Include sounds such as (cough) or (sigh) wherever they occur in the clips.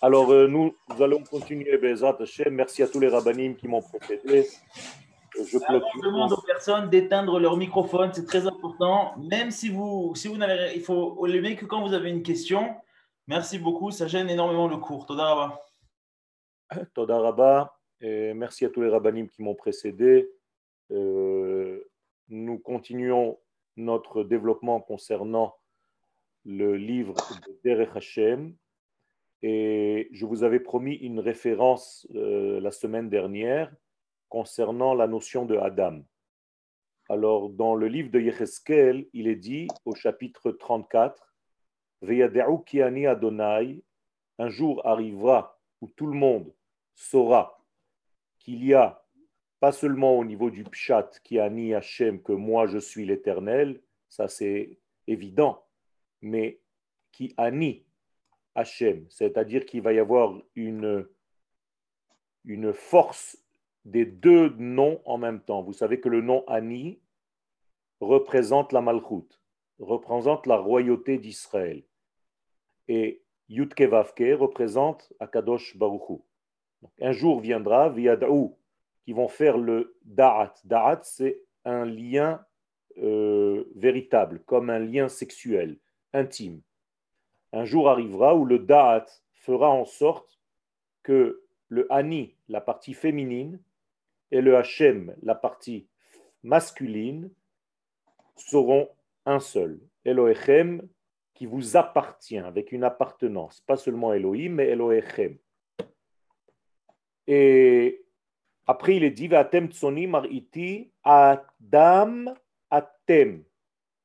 Alors, euh, nous, nous, allons continuer, Bezat Hashem. Merci à tous les rabbinim qui m'ont précédé. Je demande aux personnes d'éteindre leur microphone, c'est très important. Même si vous, si vous n'avez, il faut lever que quand vous avez une question. Merci beaucoup, ça gêne énormément le cours. Toda Rabba. (coughs) Toda Rabba. Et merci à tous les rabbinim qui m'ont précédé. Euh, nous continuons notre développement concernant le livre de Derech Hashem. Et je vous avais promis une référence euh, la semaine dernière concernant la notion de Adam. Alors, dans le livre de Yecheskel, il est dit au chapitre 34 kiani Adonai, un jour arrivera où tout le monde saura qu'il y a, pas seulement au niveau du Pshat, Kiani Hashem, que moi je suis l'éternel, ça c'est évident, mais qui Ani Hashem, c'est-à-dire qu'il va y avoir une, force des deux noms en même temps. Vous savez que le nom Ani représente la Malchut, représente la royauté d'Israël. Et Yudke Vavke représente Akadosh Baruchu. un jour viendra, via Daou, qui vont faire le Da'at. Da'at, c'est un lien euh, véritable, comme un lien sexuel, intime. Un jour arrivera où le Da'at fera en sorte que le Ani, la partie féminine, et le Hachem, la partie masculine, seront un seul. Elohechem, qui vous appartient, avec une appartenance, pas seulement Elohim, mais Elohechem. Et après, il est dit, Atem tsoni mariti Adam Atem.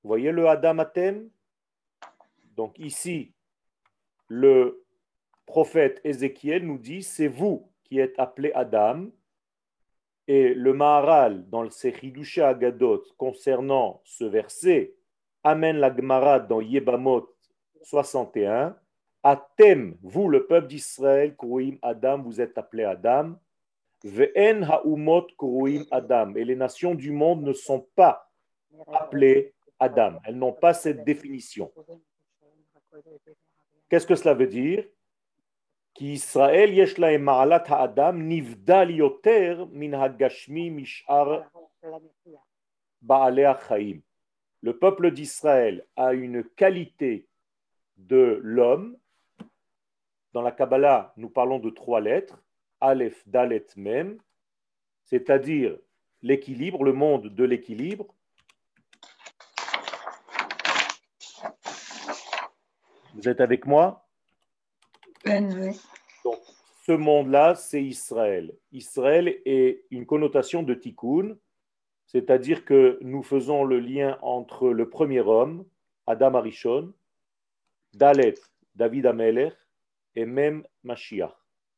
Vous voyez le Adam Atem? Donc ici, le prophète Ézéchiel nous dit, c'est vous qui êtes appelé Adam, et le Maharal, dans le Sechidusha Agadot, concernant ce verset, amène la Gemara dans Yebamot 61. Atem, vous, le peuple d'Israël, Kouim Adam, vous êtes appelé Adam. Ve'en ha'umot Kouim Adam. Et les nations du monde ne sont pas appelées Adam. Elles n'ont pas cette définition. Qu'est-ce que cela veut dire? qu'Israël ma'alat nivdal yoter min ha'gashmi mish'ar. Le peuple d'Israël a une qualité de l'homme. Dans la Kabbalah, nous parlons de trois lettres, Aleph, Dalet, Mem, c'est-à-dire l'équilibre, le monde de l'équilibre. Vous êtes avec moi? Donc, ce monde-là, c'est Israël. Israël est une connotation de tikkun, c'est-à-dire que nous faisons le lien entre le premier homme, Adam Arishon, Dalet, David Amelech, et même Mashiach.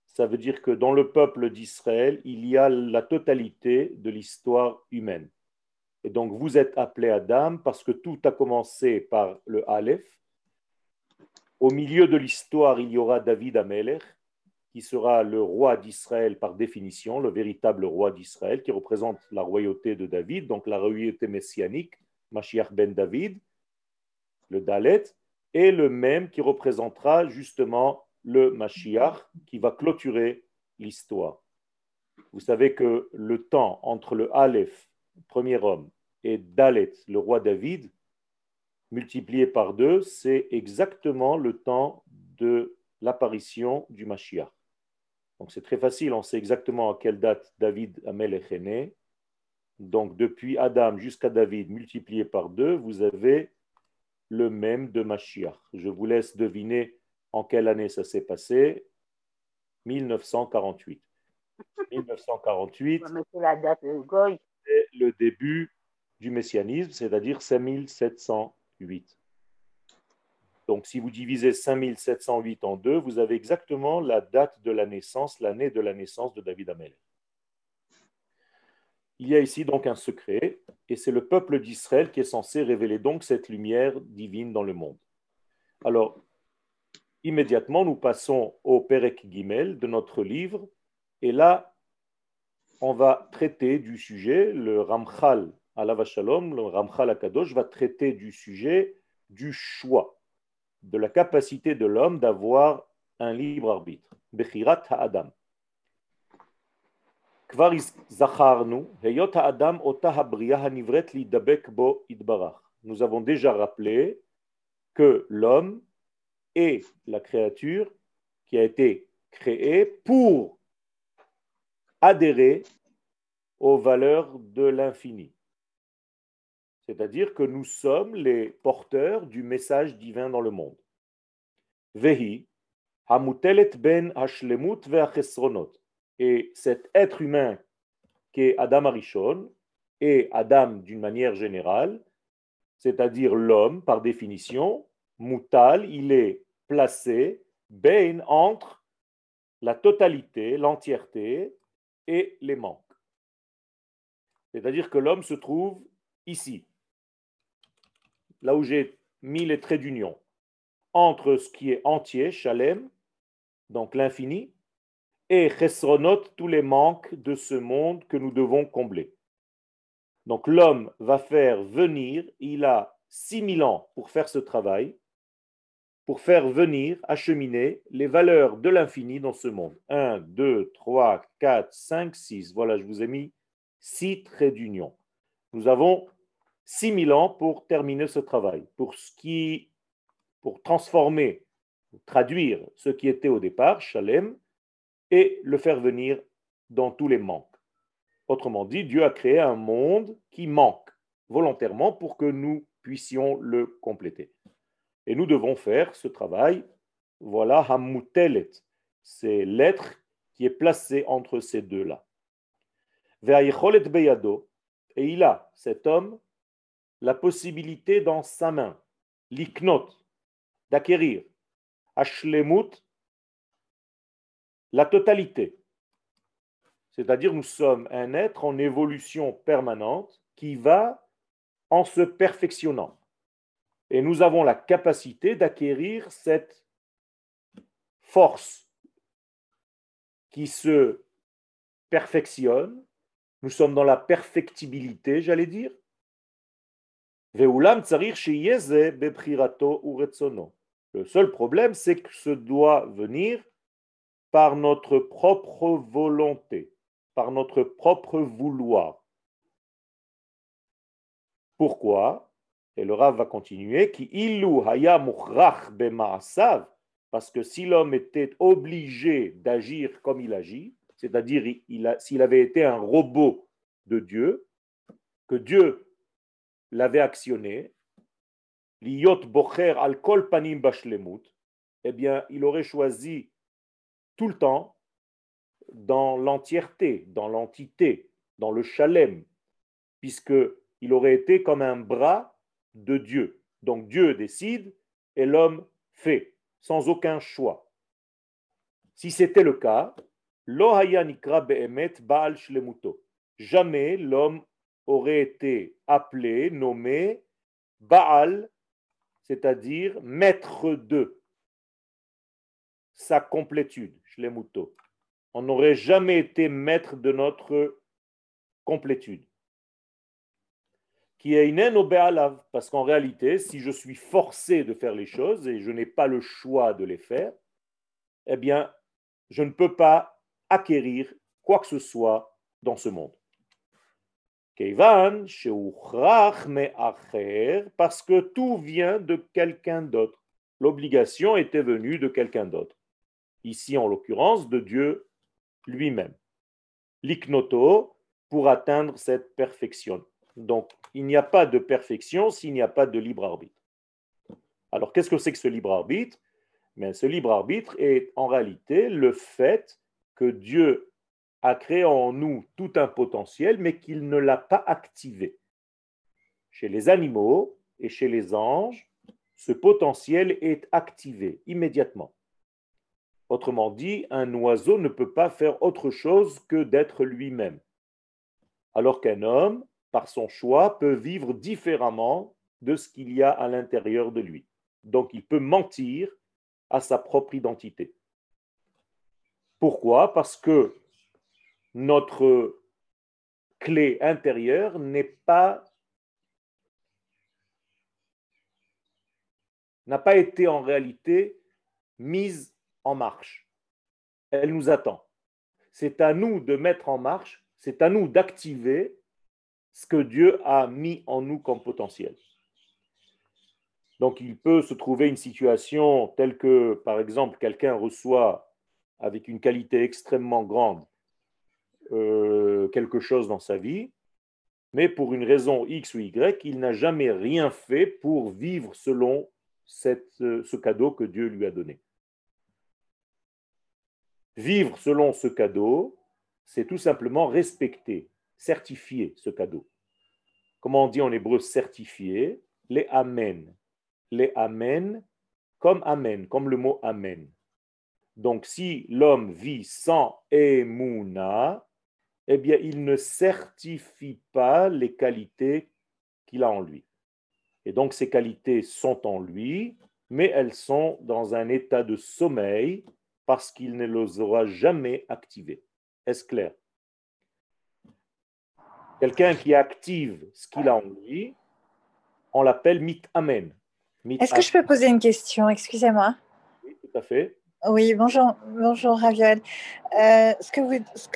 Ça veut dire que dans le peuple d'Israël, il y a la totalité de l'histoire humaine. Et donc vous êtes appelé Adam parce que tout a commencé par le Aleph, au milieu de l'histoire, il y aura David Amelech, qui sera le roi d'Israël par définition, le véritable roi d'Israël, qui représente la royauté de David, donc la royauté messianique, Mashiach ben David, le Dalet, et le même qui représentera justement le Mashiach, qui va clôturer l'histoire. Vous savez que le temps entre le Aleph, premier homme, et Dalet, le roi David, multiplié par deux, c'est exactement le temps de l'apparition du Mashiach. Donc c'est très facile, on sait exactement à quelle date David Amelech est né. Donc depuis Adam jusqu'à David multiplié par deux, vous avez le même de Mashiach. Je vous laisse deviner en quelle année ça s'est passé. 1948. 1948, c'est le début du messianisme, c'est-à-dire 5700 8. Donc, si vous divisez 5708 en deux, vous avez exactement la date de la naissance, l'année de la naissance de David Amel. Il y a ici donc un secret, et c'est le peuple d'Israël qui est censé révéler donc cette lumière divine dans le monde. Alors, immédiatement, nous passons au Perek Gimel de notre livre, et là, on va traiter du sujet, le Ramchal Alava Shalom, le Ramchal Akadosh va traiter du sujet du choix, de la capacité de l'homme d'avoir un libre arbitre. Bechirat ha'adam. כבר זכרנו, היות האדם אותה הבריאה הנבראת להידבק בו יתברך. Nous avons déjà rappelé que l'homme est la créature qui a été créée pour adhérer aux valeurs de l'infini. C'est-à-dire que nous sommes les porteurs du message divin dans le monde. Vehi, hamutelet ben hashlemut ve'achesronot. Et cet être humain qui est Adam Arishon et Adam d'une manière générale, c'est-à-dire l'homme par définition, mutal, il est placé ben entre la totalité, l'entièreté et les manques. C'est-à-dire que l'homme se trouve ici, là où j'ai mis les traits d'union, entre ce qui est entier, Shalem, donc l'infini, et Chesronot, tous les manques de ce monde que nous devons combler. Donc l'homme va faire venir, il a 6000 ans pour faire ce travail, pour faire venir, acheminer les valeurs de l'infini dans ce monde. 1, 2, 3, 4, 5, 6. Voilà, je vous ai mis 6 traits d'union. Nous avons 6000 ans pour terminer ce travail, pour, ce qui, pour transformer, traduire ce qui était au départ, Shalem, et le faire venir dans tous les manques. Autrement dit, Dieu a créé un monde qui manque volontairement pour que nous puissions le compléter. Et nous devons faire ce travail. Voilà Hamutelet, c'est l'être qui est placé entre ces deux-là. Et il a, cet homme, la possibilité dans sa main, l'iknot, d'acquérir, ashlemut, la totalité. C'est-à-dire nous sommes un être en évolution permanente qui va en se perfectionnant. Et nous avons la capacité d'acquérir cette force qui se perfectionne. Nous sommes dans la perfectibilité, j'allais dire. Le seul problème, c'est que ce doit venir par notre propre volonté, par notre propre vouloir. Pourquoi? Et le Rav va continuer qui illu haya parce que si l'homme était obligé d'agir comme il agit, c'est-à-dire s'il avait été un robot de Dieu, que Dieu l'avait actionné, liyot bocher al panim eh bien, il aurait choisi tout le temps dans l'entièreté, dans l'entité, dans le chalem, puisqu'il aurait été comme un bras de Dieu. Donc Dieu décide et l'homme fait, sans aucun choix. Si c'était le cas, Jamais l'homme aurait été appelé, nommé Baal, c'est-à-dire maître de sa complétude. On n'aurait jamais été maître de notre complétude. Qui est parce qu'en réalité, si je suis forcé de faire les choses et je n'ai pas le choix de les faire, eh bien, je ne peux pas acquérir quoi que ce soit dans ce monde. Parce que tout vient de quelqu'un d'autre. L'obligation était venue de quelqu'un d'autre ici en l'occurrence de Dieu lui-même. L'iknoto pour atteindre cette perfection. Donc, il n'y a pas de perfection s'il n'y a pas de libre arbitre. Alors, qu'est-ce que c'est que ce libre arbitre? Mais Ce libre arbitre est en réalité le fait que Dieu a créé en nous tout un potentiel, mais qu'il ne l'a pas activé. Chez les animaux et chez les anges, ce potentiel est activé immédiatement. Autrement dit, un oiseau ne peut pas faire autre chose que d'être lui-même. Alors qu'un homme, par son choix, peut vivre différemment de ce qu'il y a à l'intérieur de lui. Donc il peut mentir à sa propre identité. Pourquoi? Parce que notre clé intérieure n'est pas n'a pas été en réalité mise en marche. Elle nous attend. C'est à nous de mettre en marche, c'est à nous d'activer ce que Dieu a mis en nous comme potentiel. Donc il peut se trouver une situation telle que, par exemple, quelqu'un reçoit avec une qualité extrêmement grande euh, quelque chose dans sa vie, mais pour une raison X ou Y, il n'a jamais rien fait pour vivre selon euh, ce cadeau que Dieu lui a donné. Vivre selon ce cadeau, c'est tout simplement respecter, certifier ce cadeau. Comment on dit en hébreu certifier? Les amen. Les amen comme amen, comme le mot amen. Donc si l'homme vit sans emuna, eh bien il ne certifie pas les qualités qu'il a en lui. Et donc ces qualités sont en lui, mais elles sont dans un état de sommeil parce qu'il ne les aura jamais activées. Est-ce clair? Quelqu'un qui active ce qu'il a en lui, on l'appelle mit amen. Est-ce que je peux poser une question? Excusez-moi. Oui, tout à fait. Oui, bonjour, bonjour Raviol. Euh, ce, que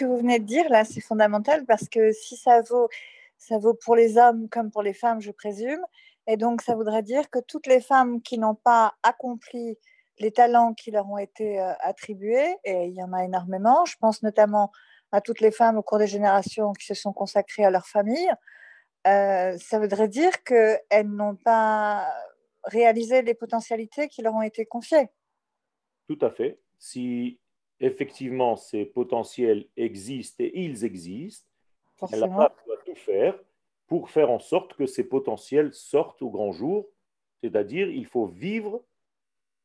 vous, venez de dire là, c'est fondamental parce que si ça vaut, ça vaut pour les hommes comme pour les femmes, je présume, et donc, ça voudrait dire que toutes les femmes qui n'ont pas accompli les talents qui leur ont été euh, attribués, et il y en a énormément, je pense notamment à toutes les femmes au cours des générations qui se sont consacrées à leur famille, euh, ça voudrait dire qu'elles n'ont pas réalisé les potentialités qui leur ont été confiées. Tout à fait. Si effectivement ces potentiels existent et ils existent, elle doit tout faire pour faire en sorte que ces potentiels sortent au grand jour. C'est-à-dire, il faut vivre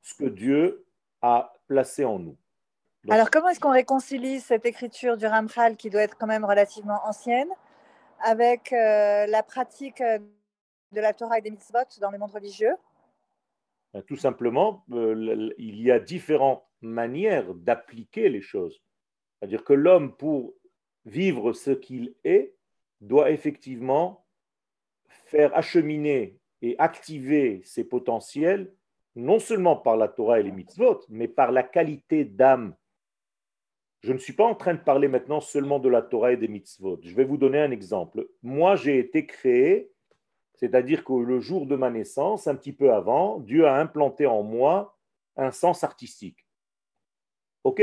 ce que Dieu a placé en nous. Alors, comment est-ce qu'on réconcilie cette écriture du Ramchal, qui doit être quand même relativement ancienne, avec euh, la pratique euh, de la Torah et des mitzvot dans le monde religieux? Tout simplement, euh, il y a différentes manières d'appliquer les choses. C'est-à-dire que l'homme, pour vivre ce qu'il est, doit effectivement faire acheminer et activer ses potentiels, non seulement par la Torah et les mitzvot, mais par la qualité d'âme. Je ne suis pas en train de parler maintenant seulement de la Torah et des mitzvot. Je vais vous donner un exemple. Moi, j'ai été créé, c'est-à-dire que le jour de ma naissance, un petit peu avant, Dieu a implanté en moi un sens artistique. OK?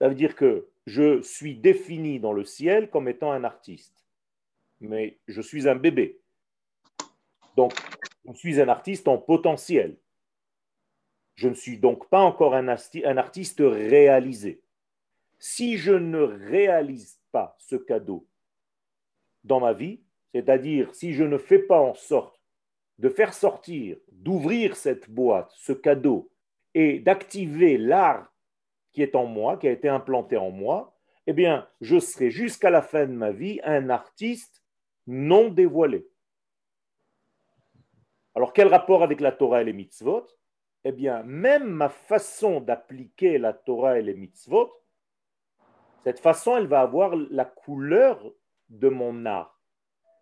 Ça veut dire que je suis défini dans le ciel comme étant un artiste mais je suis un bébé. Donc, je suis un artiste en potentiel. Je ne suis donc pas encore un, artiste réalisé. Si je ne réalise pas ce cadeau dans ma vie, c'est-à-dire si je ne fais pas en sorte de faire sortir, d'ouvrir cette boîte, ce cadeau, et d'activer l'art qui est en moi, qui a été implanté en moi, eh bien, je serai jusqu'à la fin de ma vie un artiste non dévoilé. Alors, quel rapport avec la Torah et les mitzvot? Eh bien, même ma façon d'appliquer la Torah et les mitzvot, cette façon, elle va avoir la couleur de mon art.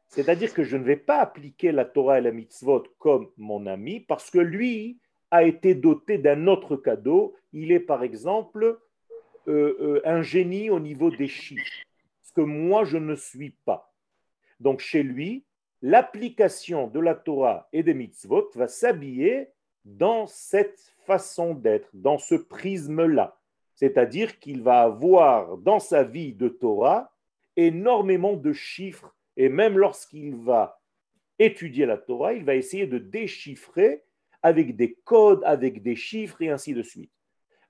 C'est-à-dire que je ne vais pas appliquer la Torah et les mitzvot comme mon ami, parce que lui a été doté d'un autre cadeau. Il est, par exemple, euh, euh, un génie au niveau des chiffres, ce que moi, je ne suis pas. Donc chez lui, l'application de la Torah et des mitzvot va s'habiller dans cette façon d'être, dans ce prisme-là. C'est-à-dire qu'il va avoir dans sa vie de Torah énormément de chiffres, et même lorsqu'il va étudier la Torah, il va essayer de déchiffrer avec des codes, avec des chiffres, et ainsi de suite.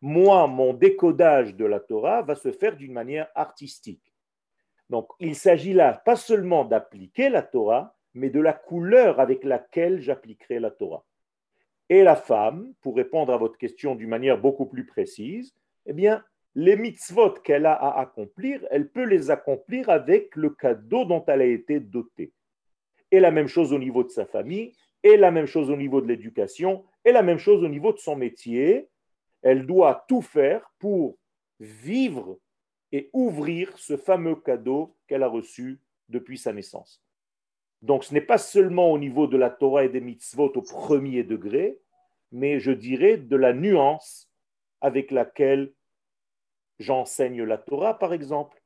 Moi, mon décodage de la Torah va se faire d'une manière artistique. Donc, il s'agit là pas seulement d'appliquer la Torah, mais de la couleur avec laquelle j'appliquerai la Torah. Et la femme, pour répondre à votre question d'une manière beaucoup plus précise, eh bien, les mitzvot qu'elle a à accomplir, elle peut les accomplir avec le cadeau dont elle a été dotée. Et la même chose au niveau de sa famille, et la même chose au niveau de l'éducation, et la même chose au niveau de son métier. Elle doit tout faire pour vivre et ouvrir ce fameux cadeau qu'elle a reçu depuis sa naissance. Donc ce n'est pas seulement au niveau de la Torah et des mitzvot au premier degré, mais je dirais de la nuance avec laquelle j'enseigne la Torah, par exemple.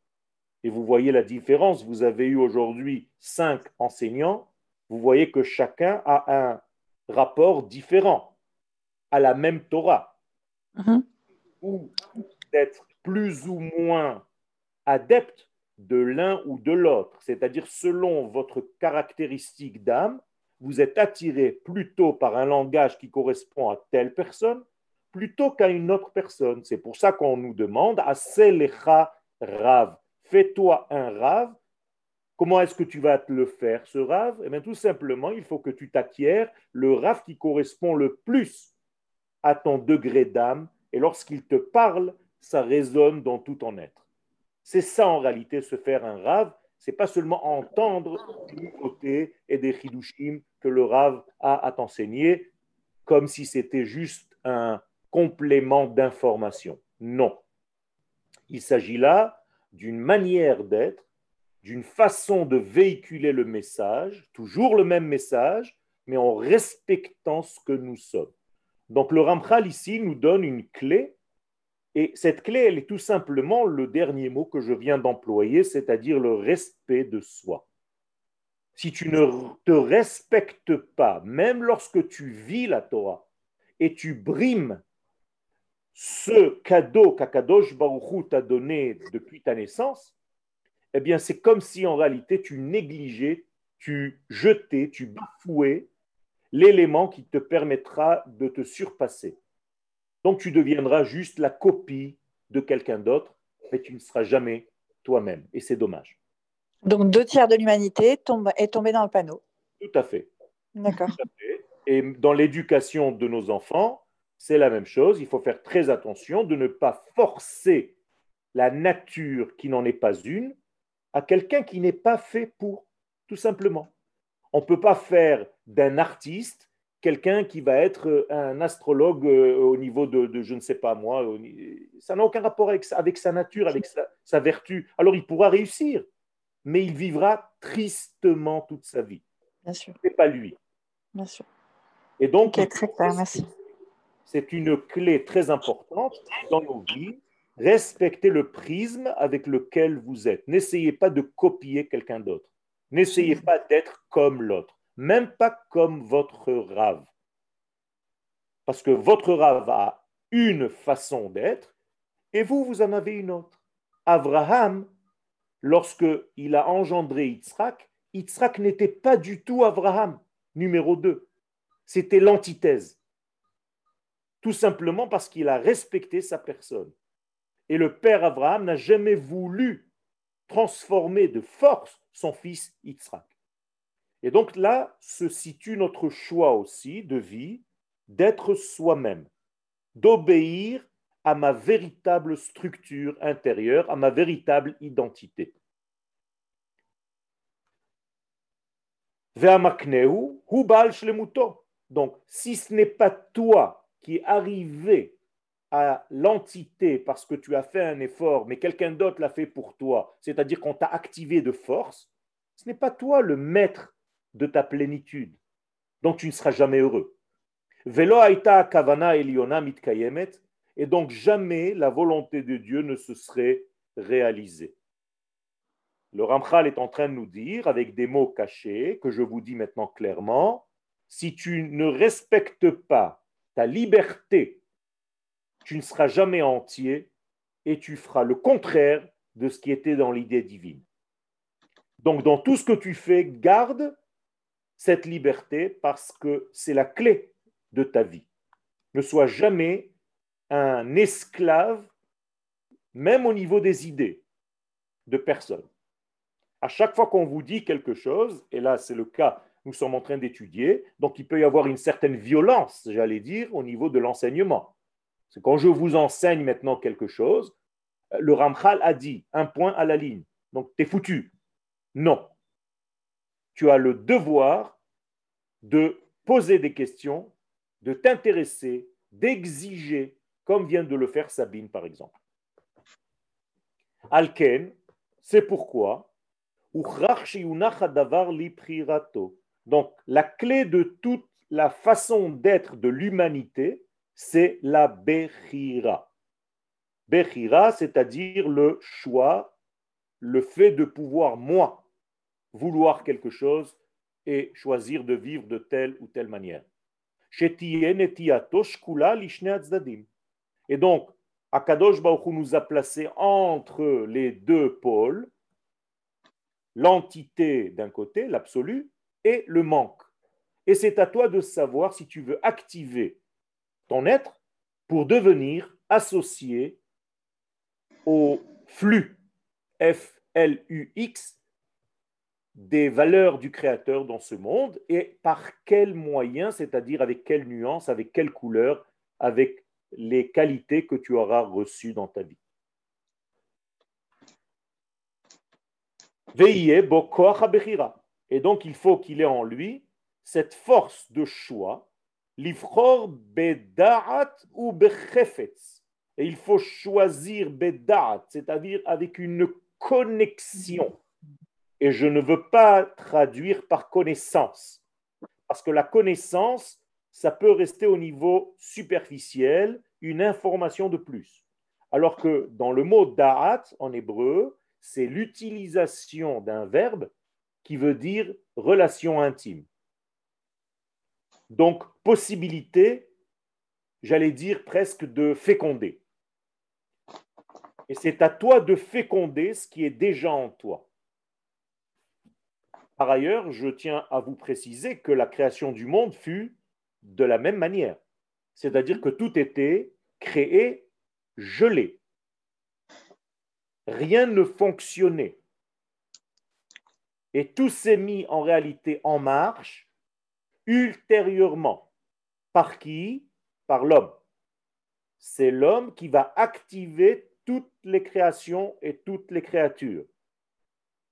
Et vous voyez la différence. Vous avez eu aujourd'hui cinq enseignants. Vous voyez que chacun a un rapport différent à la même Torah. Mhm. Ou d'être plus ou moins adepte de l'un ou de l'autre. C'est-à-dire, selon votre caractéristique d'âme, vous êtes attiré plutôt par un langage qui correspond à telle personne plutôt qu'à une autre personne. C'est pour ça qu'on nous demande à Selecha Rav. Fais-toi un Rav. Comment est-ce que tu vas te le faire, ce Rav? Eh bien, tout simplement, il faut que tu t'acquières le Rav qui correspond le plus à ton degré d'âme. Et lorsqu'il te parle, ça résonne dans tout ton être. C'est ça en réalité, se faire un Rav. C'est pas seulement entendre des côté et des chidushim que le Rav a à t'enseigner, comme si c'était juste un complément d'information. Non. Il s'agit là d'une manière d'être, d'une façon de véhiculer le message, toujours le même message, mais en respectant ce que nous sommes. Donc le Ramchal ici nous donne une clé, et cette clé, elle est tout simplement le dernier mot que je viens d'employer, c'est-à-dire le respect de soi. Si tu ne te respectes pas, même lorsque tu vis la Torah, et tu brimes ce cadeau qu'Akadosh Baruchou t'a donné depuis ta naissance, eh bien, c'est comme si en réalité tu négligeais, tu jetais, tu bafouais l'élément qui te permettra de te surpasser. Donc, tu deviendras juste la copie de quelqu'un d'autre, mais tu ne seras jamais toi-même. Et c'est dommage. Donc, deux tiers de l'humanité est tombé dans le panneau. Tout à fait. D'accord. Et dans l'éducation de nos enfants, c'est la même chose. Il faut faire très attention de ne pas forcer la nature qui n'en est pas une à quelqu'un qui n'est pas fait pour, tout simplement. On ne peut pas faire d'un artiste quelqu'un qui va être un astrologue euh, au niveau de, je ne sais pas moi. Ça n'a aucun rapport avec, avec sa nature, avec sa, vertu. Alors il pourra réussir, mais il vivra tristement toute sa vie. Bien sûr. Ce n'est pas lui. Bien sûr. Et donc, très clair, merci c'est une clé très importante dans nos vies. Respectez le prisme avec lequel vous êtes. N'essayez pas de copier quelqu'un d'autre. N'essayez pas d'être comme l'autre, même pas comme votre rave. Parce que votre rave a une façon d'être et vous, vous en avez une autre. Abraham, lorsque il a engendré Yitzhak, Yitzhak n'était pas du tout Abraham, numéro 2. C'était l'antithèse tout simplement parce qu'il a respecté sa personne. Et le père Abraham n'a jamais voulu transformer de force son fils Yitzhak. Et donc là se situe notre choix aussi de vie, d'être soi-même, d'obéir à ma véritable structure intérieure, à ma véritable identité. Donc, si ce n'est pas toi qui est arrivé à l'entité parce que tu as fait un effort, mais quelqu'un d'autre l'a fait pour toi, c'est-à-dire qu'on t'a activé de force, ce n'est pas toi le maître de ta plénitude. Donc tu ne seras jamais heureux. Velo aita kavana mitkayemet, et donc jamais la volonté de Dieu ne se serait réalisée. Le Ramchal est en train de nous dire, avec des mots cachés, que je vous dis maintenant clairement, si tu ne respectes pas liberté, tu ne seras jamais entier et tu feras le contraire de ce qui était dans l'idée divine. Donc dans tout ce que tu fais, garde cette liberté parce que c'est la clé de ta vie. Ne sois jamais un esclave, même au niveau des idées, de personne. À chaque fois qu'on vous dit quelque chose, et là c'est le cas nous sommes en train d'étudier. Donc il peut y avoir une certaine violence, j'allais dire, au niveau de l'enseignement. C'est quand je vous enseigne maintenant quelque chose, le Ramchal a dit un point à la ligne. Donc tu es foutu. Non. Tu as le devoir de poser des questions, de t'intéresser, d'exiger, comme vient de le faire Sabine par exemple. Alken, c'est pourquoi? Donc, la clé de toute la façon d'être de l'humanité, c'est la Bechira. Bechira, c'est-à-dire le choix, le fait de pouvoir, moi, vouloir quelque chose et choisir de vivre de telle ou telle manière. Et donc, Akadosh Baruch nous a placés entre les deux pôles, l'entité d'un côté, l'absolu, et le manque. Et c'est à toi de savoir si tu veux activer ton être pour devenir associé au flux F-L-U-X des valeurs du Créateur dans ce monde et par quels moyens, c'est-à-dire avec quelle nuance, avec quelle couleur, avec les qualités que tu auras reçues dans ta vie. Et donc il faut qu'il ait en lui cette force de choix, l'ifror bedaat ou bechefetz. Et il faut choisir bedaat, c'est-à-dire avec une connexion. Et je ne veux pas traduire par connaissance, parce que la connaissance, ça peut rester au niveau superficiel, une information de plus. Alors que dans le mot da'at en hébreu, c'est l'utilisation d'un verbe qui veut dire relation intime. Donc, possibilité, j'allais dire presque de féconder. Et c'est à toi de féconder ce qui est déjà en toi. Par ailleurs, je tiens à vous préciser que la création du monde fut de la même manière. C'est-à-dire que tout était créé gelé. Rien ne fonctionnait. Et tout s'est mis en réalité en marche ultérieurement. Par qui? Par l'homme. C'est l'homme qui va activer toutes les créations et toutes les créatures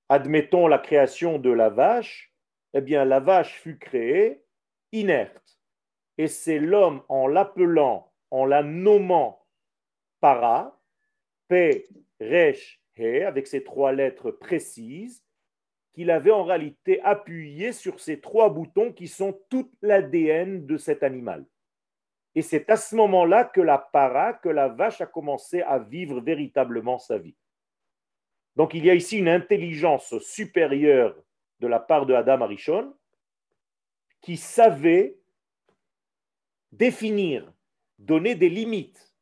admettons la création de la vache, eh bien la vache fut créée inerte. Et c'est l'homme en l'appelant, en la nommant para, P, Resh, He, avec ces trois lettres précises, qu'il avait en réalité appuyé sur ces trois boutons qui sont tout l'ADN de cet animal. Et c'est à ce moment-là que la para, que la vache a commencé à vivre véritablement sa vie. Donc il y a ici une intelligence supérieure de la part de Adam Arishon qui savait définir, donner des limites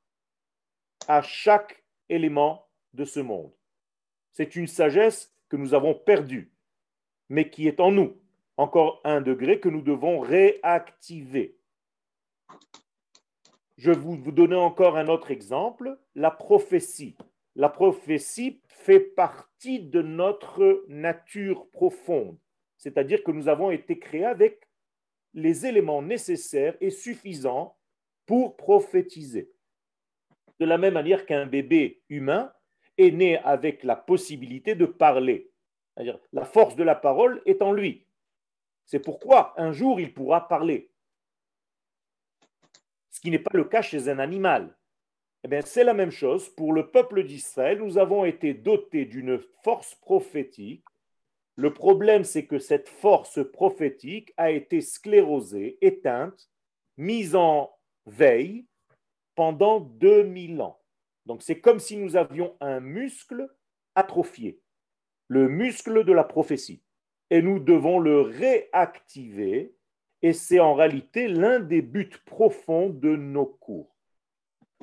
à chaque élément de ce monde. C'est une sagesse que nous avons perdue, mais qui est en nous. Encore un degré que nous devons réactiver. Je vais vous donner encore un autre exemple, la prophétie. La prophétie fait partie de notre nature profonde. C'est-à-dire que nous avons été créés avec les éléments nécessaires et suffisants pour prophétiser. De la même manière qu'un bébé humain est né avec la possibilité de parler. C'est-à-dire la force de la parole est en lui. C'est pourquoi un jour il pourra parler. Ce qui n'est pas le cas chez un animal. Eh c'est la même chose pour le peuple d'Israël. Nous avons été dotés d'une force prophétique. Le problème, c'est que cette force prophétique a été sclérosée, éteinte, mise en veille pendant 2000 ans. Donc c'est comme si nous avions un muscle atrophié, le muscle de la prophétie. Et nous devons le réactiver. Et c'est en réalité l'un des buts profonds de nos cours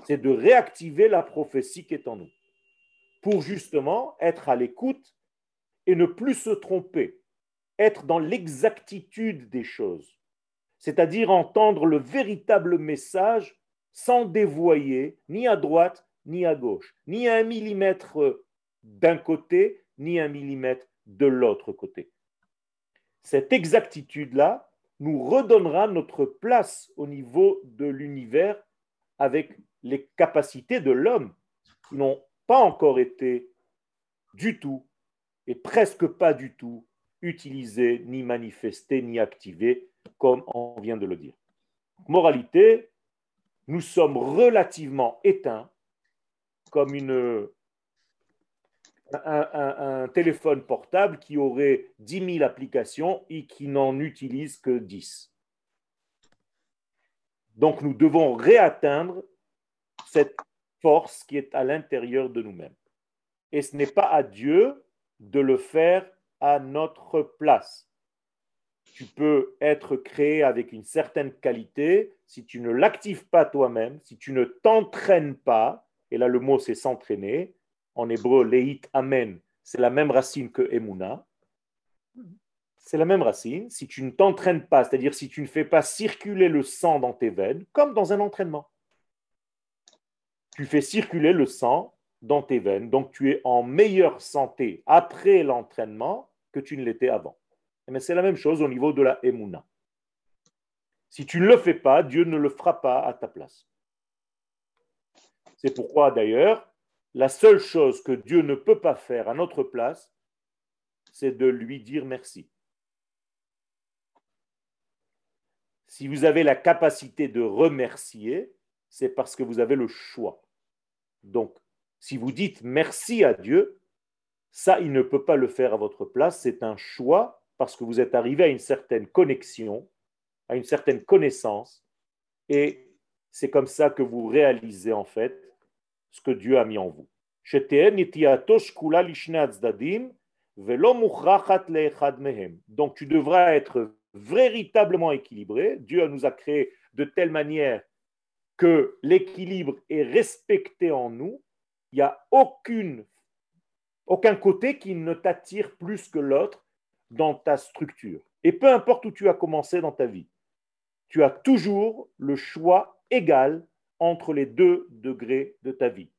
c'est de réactiver la prophétie qui est en nous, pour justement être à l'écoute et ne plus se tromper, être dans l'exactitude des choses, c'est-à-dire entendre le véritable message sans dévoyer ni à droite ni à gauche, ni un millimètre d'un côté, ni un millimètre de l'autre côté. Cette exactitude-là nous redonnera notre place au niveau de l'univers avec les capacités de l'homme qui n'ont pas encore été du tout et presque pas du tout utilisées, ni manifestées, ni activées, comme on vient de le dire. Moralité, nous sommes relativement éteints comme une, un, téléphone portable qui aurait 10 000 applications et qui n'en utilise que 10. Donc nous devons réatteindre cette force qui est à l'intérieur de nous-mêmes. Et ce n'est pas à Dieu de le faire à notre place. Tu peux être créé avec une certaine qualité si tu ne l'actives pas toi-même, si tu ne t'entraînes pas, et là le mot c'est s'entraîner, en hébreu, leit amen, c'est la même racine que emuna, c'est la même racine. Si tu ne t'entraînes pas, c'est-à-dire si tu ne fais pas circuler le sang dans tes veines, comme dans un entraînement, tu fais circuler le sang dans tes veines, donc tu es en meilleure santé après l'entraînement que tu ne l'étais avant. Mais c'est la même chose au niveau de la emuna. Si tu ne le fais pas, Dieu ne le fera pas à ta place. C'est pourquoi d'ailleurs, la seule chose que Dieu ne peut pas faire à notre place, c'est de lui dire merci. Si vous avez la capacité de remercier, c'est parce que vous avez le choix. Donc, si vous dites merci à Dieu, ça, il ne peut pas le faire à votre place. C'est un choix parce que vous êtes arrivé à une certaine connexion, à une certaine connaissance. Et c'est comme ça que vous réalisez en fait ce que Dieu a mis en vous. Donc tu devras être véritablement équilibré. Dieu nous a créé de telle manière que l'équilibre est respecté en nous. Il n'y a aucun côté qui ne t'attire plus que l'autre dans ta structure. Et peu importe où tu as commencé dans ta vie, tu as toujours le choix égal entre les deux degrés de ta vie,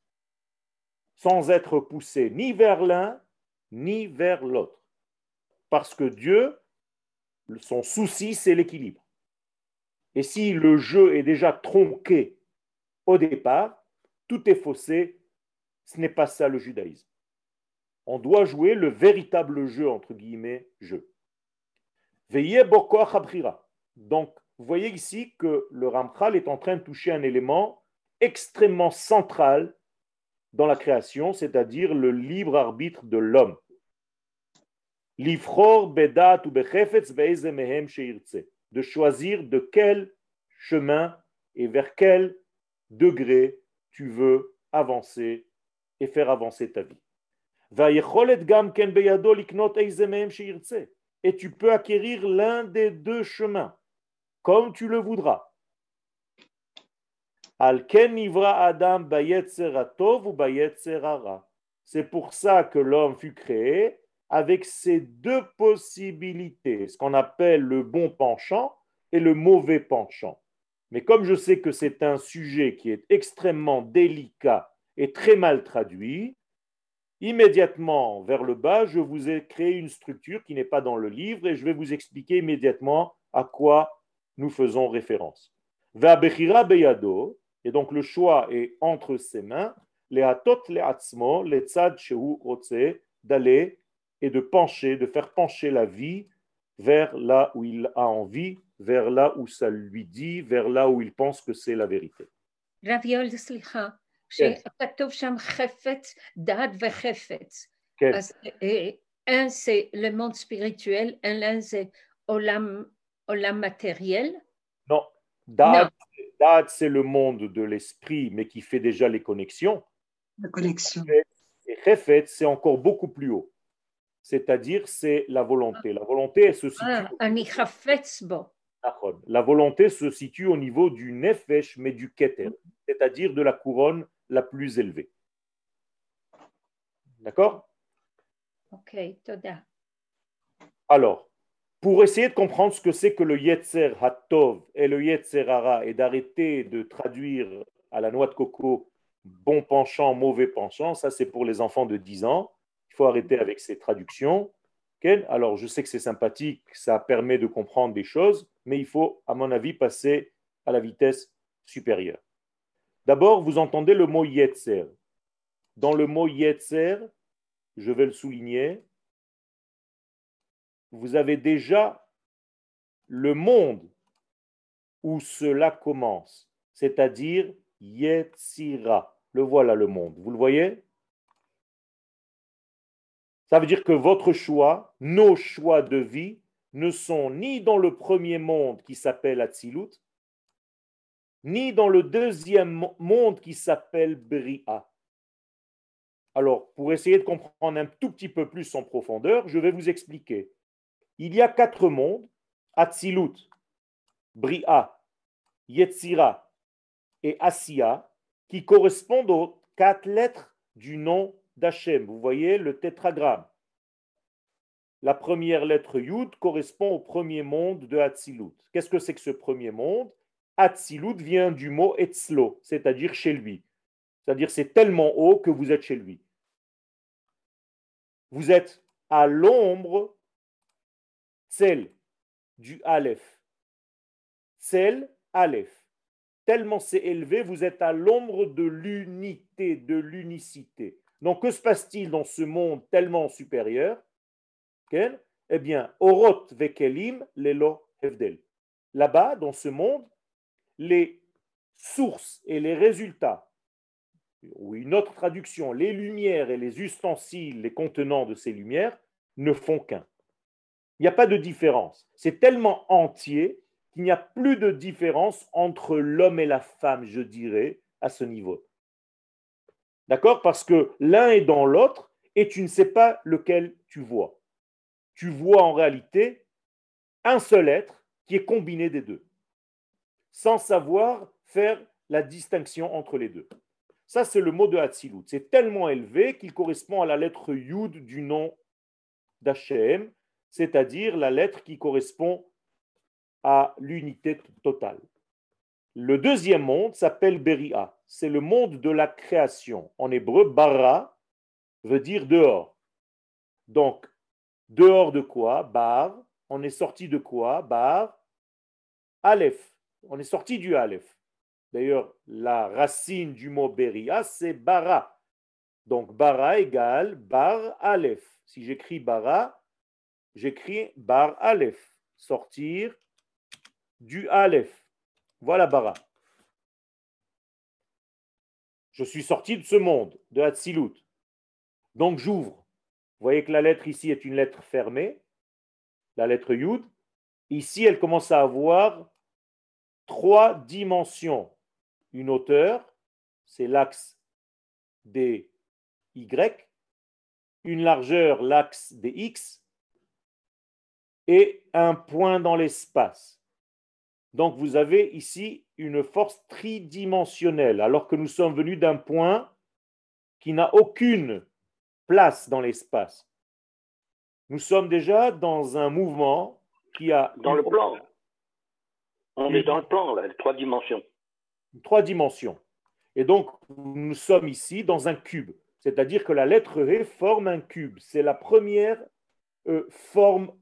sans être poussé ni vers l'un ni vers l'autre. Parce que Dieu son souci, c'est l'équilibre. Et si le jeu est déjà tronqué au départ, tout est faussé. Ce n'est pas ça le judaïsme. On doit jouer le véritable jeu, entre guillemets, jeu. Veillez Donc, vous voyez ici que le Ramchal est en train de toucher un élément extrêmement central dans la création, c'est-à-dire le libre arbitre de l'homme. De choisir de quel chemin et vers quel degré tu veux avancer et faire avancer ta vie. Et tu peux acquérir l'un des deux chemins, comme tu le voudras. C'est pour ça que l'homme fut créé avec ces deux possibilités, ce qu'on appelle le bon penchant et le mauvais penchant. Mais comme je sais que c'est un sujet qui est extrêmement délicat et très mal traduit, immédiatement vers le bas, je vous ai créé une structure qui n'est pas dans le livre et je vais vous expliquer immédiatement à quoi nous faisons référence. beyado, et donc le choix est entre ses mains, les atot le atzmo, les tzad d'aller et de pencher, de faire pencher la vie vers là où il a envie, vers là où ça lui dit, vers là où il pense que c'est la vérité. רביול, סליחה, שכתוב שם חפץ, דעת וחפץ. כן. אז un c'est le monde spirituel, un l'un c'est olam, olam matériel? Non, dad, dad c'est le monde de l'esprit, mais qui fait déjà les connexions. La connexion. Et chefet, c'est encore beaucoup plus haut c'est-à-dire c'est la volonté. La volonté se situe. Ah, la volonté se situe au niveau du nefesh, mais du keter, c'est-à-dire de la couronne la plus élevée. D'accord? Ok, toda. Alors, pour essayer de comprendre ce que c'est que le Yetzer Hatov et le Yetzer Hara et d'arrêter de traduire à la noix de coco bon penchant, mauvais penchant, ça c'est pour les enfants de 10 ans. Il faut arrêter avec ces traductions. Alors, je sais que c'est sympathique, ça permet de comprendre des choses, mais il faut, à mon avis, passer à la vitesse supérieure. D'abord, vous entendez le mot yetzer. Dans le mot yetzer, je vais le souligner, vous avez déjà le monde où cela commence, c'est-à-dire yetzira. Le voilà le monde. Vous le voyez? Ça veut dire que votre choix, nos choix de vie, ne sont ni dans le premier monde qui s'appelle Atzilut, ni dans le deuxième monde qui s'appelle Bria. Alors, pour essayer de comprendre un tout petit peu plus en profondeur, je vais vous expliquer. Il y a quatre mondes, Atzilut, Bria, Yetzira et Asiya, qui correspondent aux quatre lettres du nom d'Hachem. Vous voyez le tétragramme. La première lettre Yud correspond au premier monde de Hatzilut. Qu'est-ce que c'est que ce premier monde? Hatzilut vient du mot Etzlo, c'est-à-dire chez lui. C'est-à-dire c'est tellement haut que vous êtes chez lui. Vous êtes à l'ombre celle du Aleph. Celle Aleph. Tellement c'est élevé, vous êtes à l'ombre de l'unité, de l'unicité. Donc, que se passe-t-il dans ce monde tellement supérieur? Eh bien, Orot vekelim lelo hevdel. Là-bas, dans ce monde, les sources et les résultats, ou une autre traduction, les lumières et les ustensiles, les contenants de ces lumières, ne font qu'un. Il n'y a pas de différence. C'est tellement entier qu'il n'y a plus de différence entre l'homme et la femme, je dirais, à ce niveau. D'accord? Parce que l'un est dans l'autre et tu ne sais pas lequel tu vois. Tu vois en réalité un seul être qui est combiné des deux, sans savoir faire la distinction entre les deux. Ça, c'est le mot de Hatzilut. C'est tellement élevé qu'il correspond à la lettre Yud du nom d'Hachem, c'est-à-dire la lettre qui correspond à l'unité totale. Le deuxième monde s'appelle Beria. C'est le monde de la création. En hébreu, bara veut dire dehors. Donc, dehors de quoi? Bar. On est sorti de quoi? Bar. Aleph. On est sorti du Aleph. D'ailleurs, la racine du mot Beria, c'est bara. Donc, bara égale bar Aleph. Si j'écris bara, j'écris bar Aleph. Sortir du Aleph. Voilà Bara. Je suis sorti de ce monde, de Hatzilut. Donc j'ouvre. Vous voyez que la lettre ici est une lettre fermée, la lettre Yud. Ici, elle commence à avoir trois dimensions. Une hauteur, c'est l'axe des Y, une largeur, l'axe des X, et un point dans l'espace. Donc vous avez ici une force tridimensionnelle, alors que nous sommes venus d'un point qui n'a aucune place dans l'espace. Nous sommes déjà dans un mouvement qui a... Dans le plan. On est dans le plan, là, trois dimensions. Trois dimensions. Et donc, nous sommes ici dans un cube. C'est-à-dire que la lettre Ré forme un cube. C'est la première euh, forme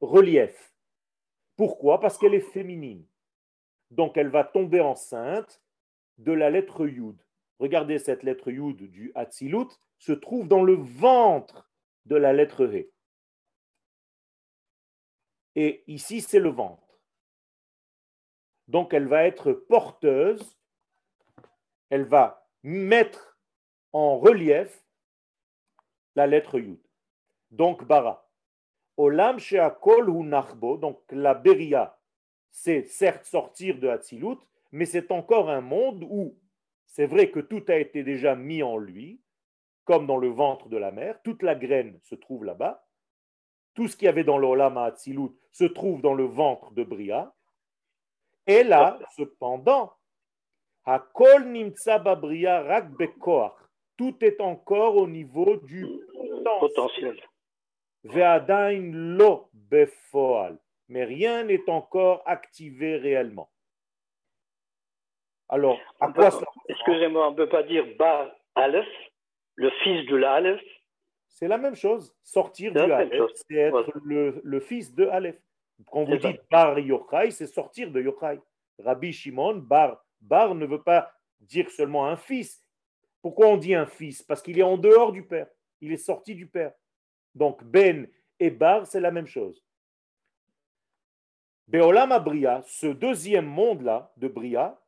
relief. Pourquoi? Parce qu'elle est féminine. Donc elle va tomber enceinte de la lettre Yud. Regardez cette lettre Yud du Hatzilut se trouve dans le ventre de la lettre Ré. Et ici, c'est le ventre. Donc elle va être porteuse, elle va mettre en relief la lettre Yud. Donc Bara. Olam sheakol donc la Beria c'est certes sortir de Hatzilut, mais c'est encore un monde où c'est vrai que tout a été déjà mis en lui, comme dans le ventre de la mère, toute la graine se trouve là-bas, tout ce qu'il y avait dans l'Olam Hatzilut se trouve dans le ventre de Bria, et là, cependant, Hakol Nimtsa Rak tout est encore au niveau du potentiel. Ve'adain lo befoal mais rien n'est encore activé réellement. Alors, à quoi ça Excusez-moi, on ne peut pas dire Bar Aleph, le fils de l'Aleph C'est la même chose. Sortir du Aleph, c'est être le, fils de Aleph. Quand vous dites Bar Yochai, c'est sortir de Yochai. Rabbi Shimon, Bar, Bar ne veut pas dire seulement un fils. Pourquoi on dit un fils? Parce qu'il est en dehors du père. Il est sorti du père. Donc Ben et Bar, c'est la même chose. Beolam Bria, ce deuxième monde-là de Bria,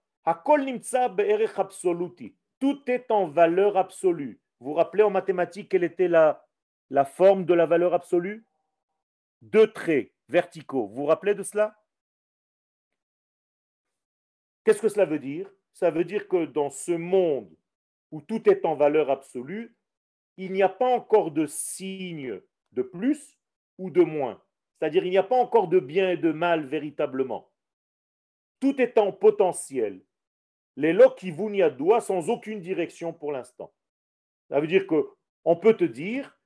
Absoluti. Tout est en valeur absolue. Vous vous rappelez en mathématiques quelle était la, la forme de la valeur absolue? Deux traits verticaux. Vous vous rappelez de cela? Qu'est-ce que cela veut dire? Ça veut dire que dans ce monde où tout est en valeur absolue, il n'y a pas encore de signe de plus ou de moins. C'est-à-dire il n'y a pas encore de bien et de mal véritablement. Tout est en potentiel. Les doit sans aucune direction pour l'instant. Ça veut dire que on peut te dire,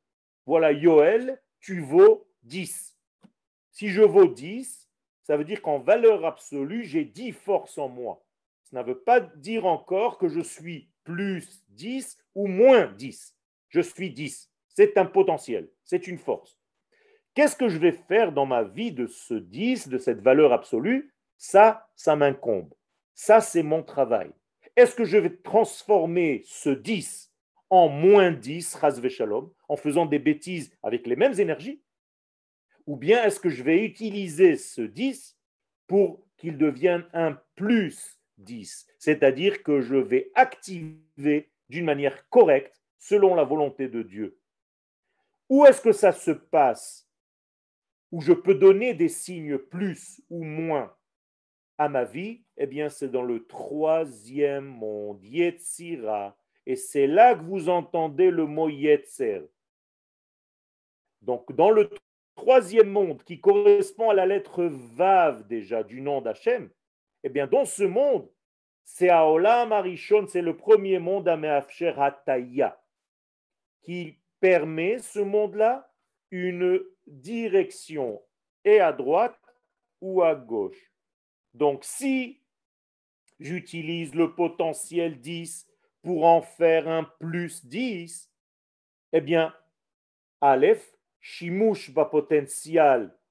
voilà, Yoel, tu vaux 10. Si je vaux 10, ça veut dire qu'en valeur absolue, j'ai 10 forces en moi. Ça ne veut pas dire encore que je suis plus 10 ou moins 10. Je suis 10. C'est un potentiel, c'est une force. Qu'est-ce que je vais faire dans ma vie de ce 10, de cette valeur absolue? Ça, ça m'incombe. Ça, c'est mon travail. Est-ce que je vais transformer ce 10 en moins 10, shalom, en faisant des bêtises avec les mêmes énergies? Ou bien est-ce que je vais utiliser ce 10 pour qu'il devienne un plus 10 C'est-à-dire que je vais activer d'une manière correcte, selon la volonté de Dieu. Où est-ce que ça se passe Où je peux donner des signes plus ou moins à ma vie? Eh bien, c'est dans le troisième monde, Yetzira, et c'est là que vous entendez le mot Yetzer. Donc, dans le troisième monde, qui correspond à la lettre Vav déjà du nom d'Hachem, eh bien, dans ce monde, c'est Aolam Arishon, c'est le premier monde à qui permet ce monde-là une direction et à droite ou à gauche. Donc, si j'utilise le potentiel 10 pour en faire un plus 10, eh bien, Aleph, Shimush va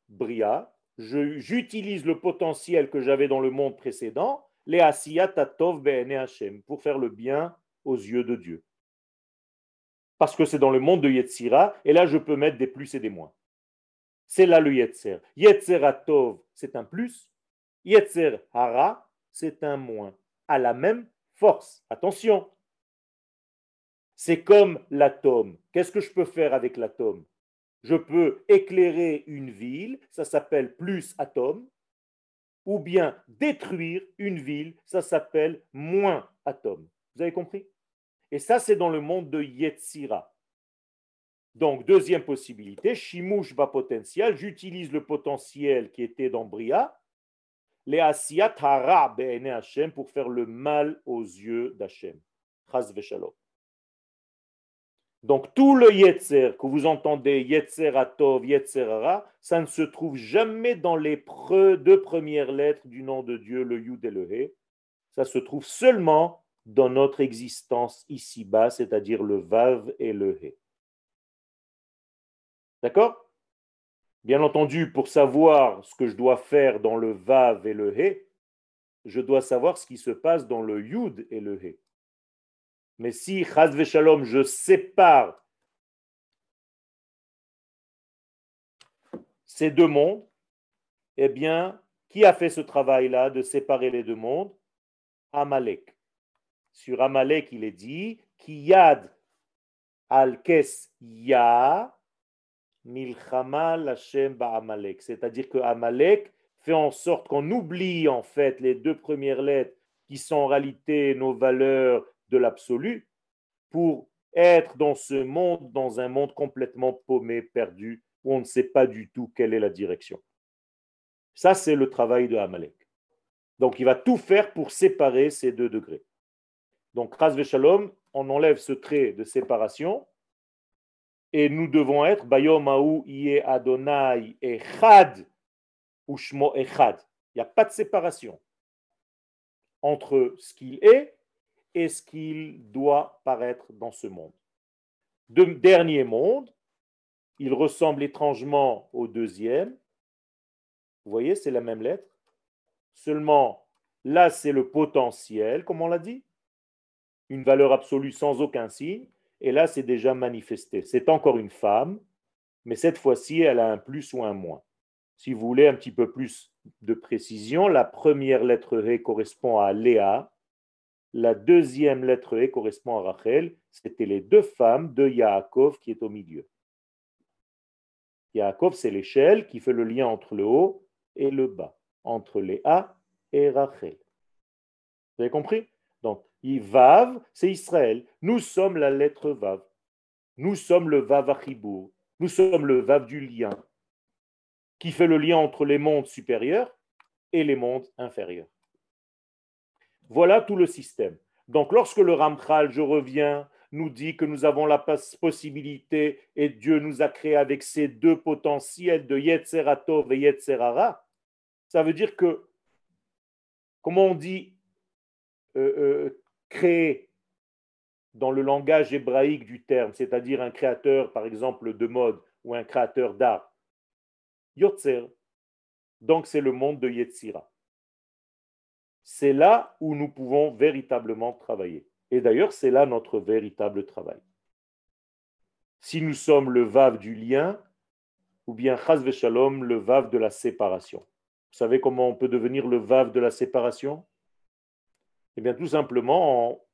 Bria, j'utilise le potentiel que j'avais dans le monde précédent, les Tatov Hashem, pour faire le bien aux yeux de Dieu. Parce que c'est dans le monde de Yetzira, et là je peux mettre des plus et des moins. C'est là le Yetzer. Yetzeratov, c'est un plus. Yetzer Hara, c'est un moins. À la même force. Attention, c'est comme l'atome. Qu'est-ce que je peux faire avec l'atome? Je peux éclairer une ville, ça s'appelle plus atome, ou bien détruire une ville, ça s'appelle moins atome. Vous avez compris? Et ça, c'est dans le monde de Yetzira. Donc, deuxième possibilité, Shimush va potentiel, j'utilise le potentiel qui était dans Bria, les Asiyat Hara Hashem pour faire le mal aux yeux d'Hachem. Donc tout le Yetzer que vous entendez, Yetzer Atov, Yetzer ça ne se trouve jamais dans les deux premières lettres du nom de Dieu, le Yud et le He. Ça se trouve seulement dans notre existence ici-bas, c'est-à-dire le Vav et le He. D'accord? Bien entendu, pour savoir ce que je dois faire dans le Vav et le He, je dois savoir ce qui se passe dans le Yud et le He. Mais si, chaz shalom, je sépare ces deux mondes, eh bien, qui a fait ce travail-là de séparer les deux mondes? Amalek. Sur Amalek, il est dit Kiyad al-kes ya milchama lachem Amalek. C'est-à-dire que Amalek fait en sorte qu'on oublie en fait les deux premières lettres qui sont en réalité nos valeurs de l'absolu pour être dans ce monde, dans un monde complètement paumé, perdu, où on ne sait pas du tout quelle est la direction. Ça, c'est le travail de Amalek. Donc, il va tout faire pour séparer ces deux degrés. Donc, Ras Shalom, on enlève ce trait de séparation et nous devons être Bayom Aou Iye Adonai Echad Ushmo Echad. Il n'y a pas de séparation entre ce qu'il est est ce qu'il doit paraître dans ce monde. De dernier monde, il ressemble étrangement au deuxième. Vous voyez, c'est la même lettre. Seulement, là, c'est le potentiel, comme on l'a dit. Une valeur absolue sans aucun signe. Et là, c'est déjà manifesté. C'est encore une femme, mais cette fois-ci, elle a un plus ou un moins. Si vous voulez un petit peu plus de précision, la première lettre Ré correspond à Léa, la deuxième lettre E correspond à Rachel. C'était les deux femmes de Yaakov qui est au milieu. Yaakov, c'est l'échelle qui fait le lien entre le haut et le bas, entre Léa et Rachel. Vous avez compris? Donc, Vav, c'est Israël. Nous sommes la lettre Vav. Nous sommes le Vav Achibur. Nous sommes le Vav du lien, qui fait le lien entre les mondes supérieurs et les mondes inférieurs. Voilà tout le système. Donc, lorsque le Ramchal, je reviens, nous dit que nous avons la possibilité et Dieu nous a créé avec ces deux potentiels de Yetzeratov et Yetzerara, ça veut dire que, comment on dit euh, euh, créer dans le langage hébraïque du terme, c'est-à-dire un créateur, par exemple, de mode ou un créateur d'art, Yotzer, donc c'est le monde de Yetzira. C'est là où nous pouvons véritablement travailler. Et d'ailleurs, c'est là notre véritable travail. Si nous sommes le vav du lien, ou bien shalom, le vav de la séparation. Vous savez comment on peut devenir le vav de la séparation? Eh bien, tout simplement en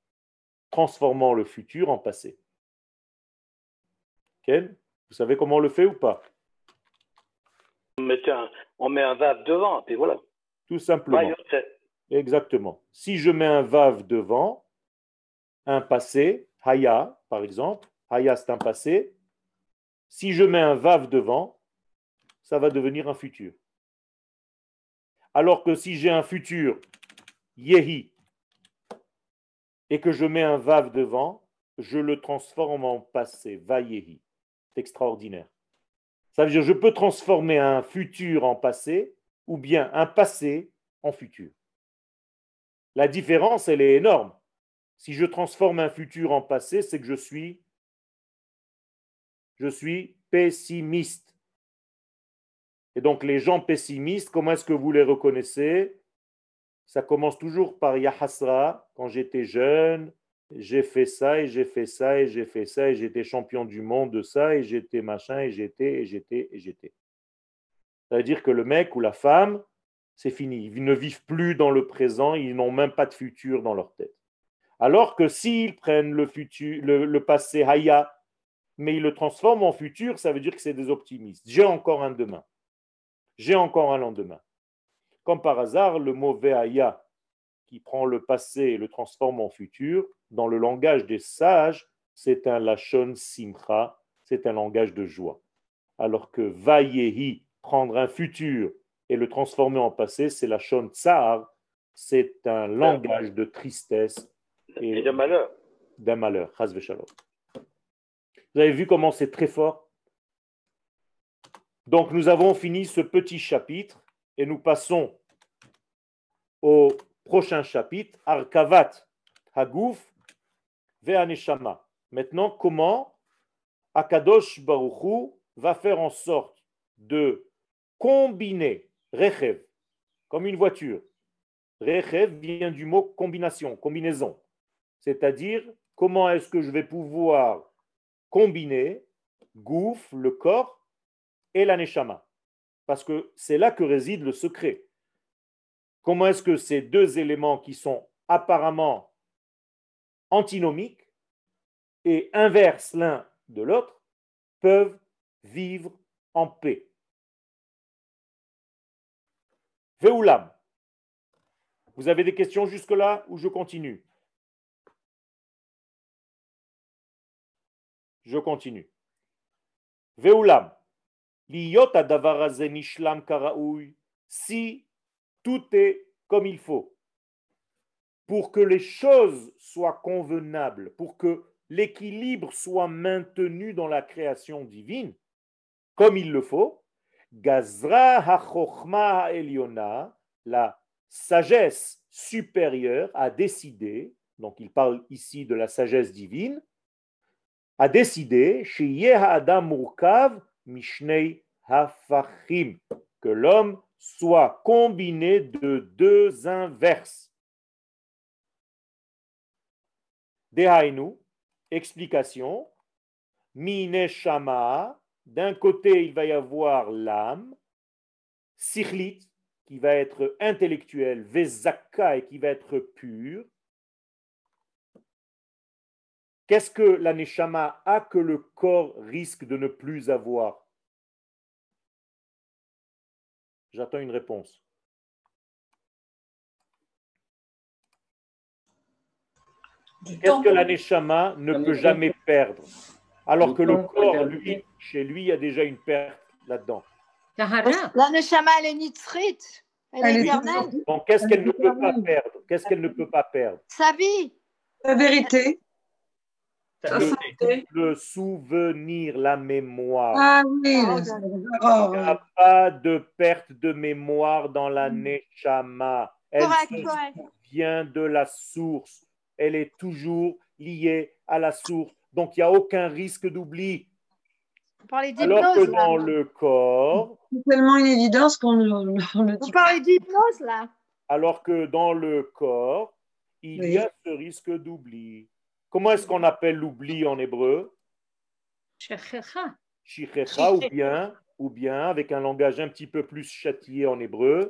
transformant le futur en passé. Ken, vous savez comment on le fait ou pas? On met, un, on met un vav devant, et voilà. Tout simplement. Exactement. Si je mets un vav devant, un passé, haya par exemple, haya c'est un passé, si je mets un vav devant, ça va devenir un futur. Alors que si j'ai un futur, yehi, et que je mets un vav devant, je le transforme en passé, vayehi. C'est extraordinaire. Ça veut dire je peux transformer un futur en passé ou bien un passé en futur. La différence, elle est énorme. Si je transforme un futur en passé, c'est que je suis, je suis pessimiste. Et donc les gens pessimistes, comment est-ce que vous les reconnaissez? Ça commence toujours par Yahasra. Quand j'étais jeune, j'ai fait ça et j'ai fait ça et j'ai fait ça et j'étais champion du monde de ça et j'étais machin et j'étais et j'étais et j'étais. Ça veut dire que le mec ou la femme, c'est fini. Ils ne vivent plus dans le présent, ils n'ont même pas de futur dans leur tête. Alors que s'ils prennent le, futur, le, passé haya, mais ils le transforment en futur, ça veut dire que c'est des optimistes. J'ai encore un demain. J'ai encore un lendemain. Comme par hasard, le mauvais haya qui prend le passé et le transforme en futur, dans le langage des sages, c'est un lachon simcha, c'est un langage de joie. Alors que vayehi, prendre un futur et le transformer en passé, c'est lachon tsar, c'est un langage de tristesse et, d'un malheur. D'un malheur, Vous avez vu comment c'est très fort? Donc nous avons fini ce petit chapitre et nous passons au prochain chapitre, Arkavat Hagouf Ve'aneshama. Maintenant, comment Akadosh Baruchu va faire en sorte de combiner Rechev comme une voiture? Rechev vient du mot combination, combinaison. C'est-à-dire, comment est-ce que je vais pouvoir combiner Gouf, le corps, et l'aneshama Parce que c'est là que réside le secret. Comment est-ce que ces deux éléments qui sont apparemment antinomiques et inverses l'un de l'autre peuvent vivre en paix Veoulam. Vous avez des questions jusque-là ou je continue? Je continue. Si tout est comme il faut, pour que les choses soient convenables, pour que l'équilibre soit maintenu dans la création divine, comme il le faut, Gazra ha Eliona, la sagesse supérieure, a décidé, donc il parle ici de la sagesse divine, a décidé chez Adam Murkav Mishnei Hafachim que l'homme soit combiné de deux inverses. Dehainu, explication, Mine Shama, d'un côté il va y avoir l'âme, Sichlit, qui va être intellectuel, Vezaka, et qui va être pur, Qu'est-ce que la a que le corps risque de ne plus avoir? J'attends une réponse. Qu'est-ce que l'aneshama ne peut jamais perdre? Alors que le corps, lui, chez lui, il y a déjà une perte là-dedans. L'aneshama, elle est nitrite. Elle, est éternelle. Donc, qu'est-ce qu'elle ne peut pas perdre? Qu'est-ce qu'elle ne peut pas perdre? Sa vie. La vérité. Le souvenir, la mémoire. Ah oui. Il n'y a pas de perte de mémoire dans la neshama. Elle vient de la source. Elle est toujours liée à la source. Donc, il n'y a aucun risque d'oubli. Alors que dans le corps. C'est tellement une évidence qu'on ne Vous parlez d'hypnose, là. Alors que dans le corps, il y a ce risque d'oubli. Comment est-ce qu'on appelle l'oubli en hébreu? Shichecha. ou bien, ou bien, avec un langage un petit peu plus châtié en hébreu.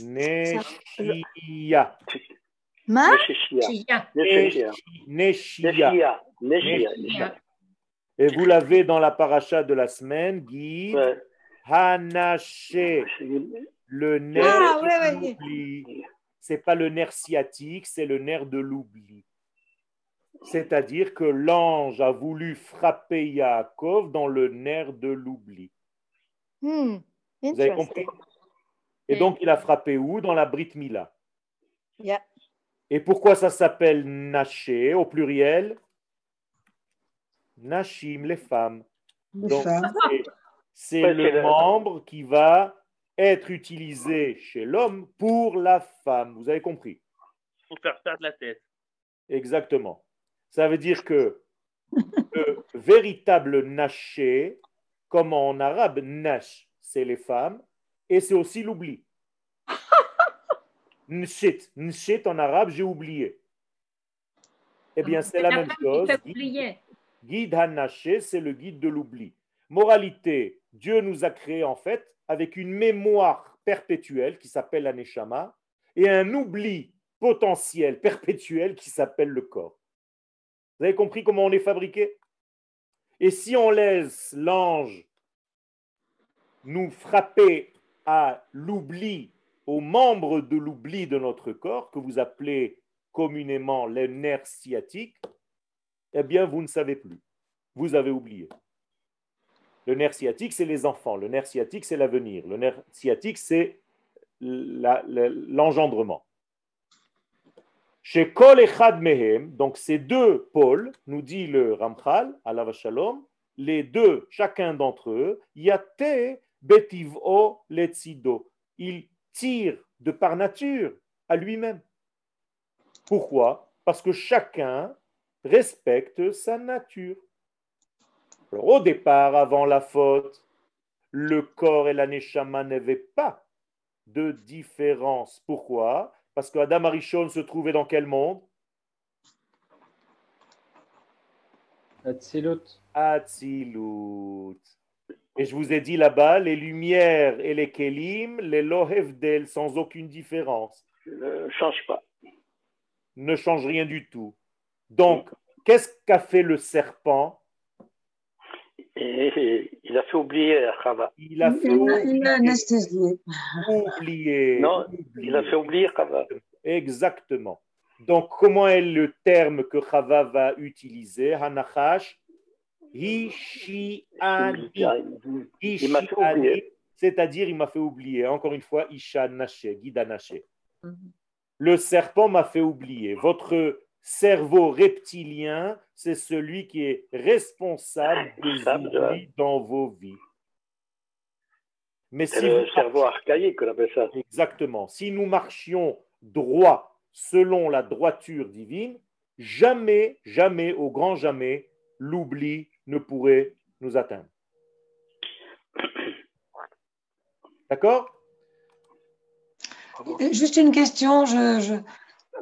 Neshia. Ma? Neshia. Et vous l'avez dans la paracha de la semaine, Guy. Hanaché. Le nerf ah, ouais, ouais c'est pas le nerf sciatique, c'est le nerf de l'oubli. C'est-à-dire que l'ange a voulu frapper Yaakov dans le nerf de l'oubli. Hmm, Vous avez compris? Et donc, il a frappé où? Dans la Brit Mila. Et pourquoi ça s'appelle Naché au pluriel? Nashim, les femmes. C'est le membre qui va être utilisé chez l'homme pour la femme. Vous avez compris? Pour faire perdre la tête. Exactement. Ça veut dire que (laughs) le véritable naché, comme en arabe, nash, c'est les femmes, et c'est aussi l'oubli. (laughs) Nshit, nshit en arabe, j'ai oublié. Eh bien, c'est la même chose. Guide naché, c'est le guide de l'oubli. Moralité, Dieu nous a créés en fait avec une mémoire perpétuelle qui s'appelle la neshama et un oubli potentiel perpétuel qui s'appelle le corps. Vous avez compris comment on est fabriqué? Et si on laisse l'ange nous frapper à l'oubli, aux membres de l'oubli de notre corps, que vous appelez communément les nerfs sciatiques, eh bien, vous ne savez plus. Vous avez oublié. Le nerf sciatique, c'est les enfants. Le nerf sciatique, c'est l'avenir. Le nerf sciatique, c'est l'engendrement. Chez Kol Echad Mehem, donc ces deux pôles, nous dit le Ramchal, Allah Shalom, les deux, chacun d'entre eux, Yate Betiv'o Letzido. Il tire de par nature à lui-même. Pourquoi? Parce que chacun respecte sa nature au départ, avant la faute, le corps et la n'avaient pas de différence. Pourquoi? Parce que Adam Arishon se trouvait dans quel monde? Atzilut. Atzilut. Et je vous ai dit là-bas, les lumières et les kelim, les lohevdel, sans aucune différence. Ne change pas. Ne change rien du tout. Donc, qu'est-ce qu'a fait le serpent? Et il a fait oublier Chava. Il a fait oublier. Non, il a fait oublier Chava. Exactement. Donc, comment est le terme que Chava va utiliser? Hanachash? Hishiani. C'est-à-dire, il m'a fait oublier. Encore une fois, Isha Naché, Guida Naché. Mhm. Le serpent m'a fait oublier. Votre cerveau reptilien, c'est celui qui est responsable des oublis dans vos vies. Mais si le cerveau archaïque, on appelle ça. Exactement. Si nous marchions droit selon la droiture divine, jamais, jamais, au grand jamais, l'oubli ne pourrait nous atteindre. D'accord? Juste une question, je,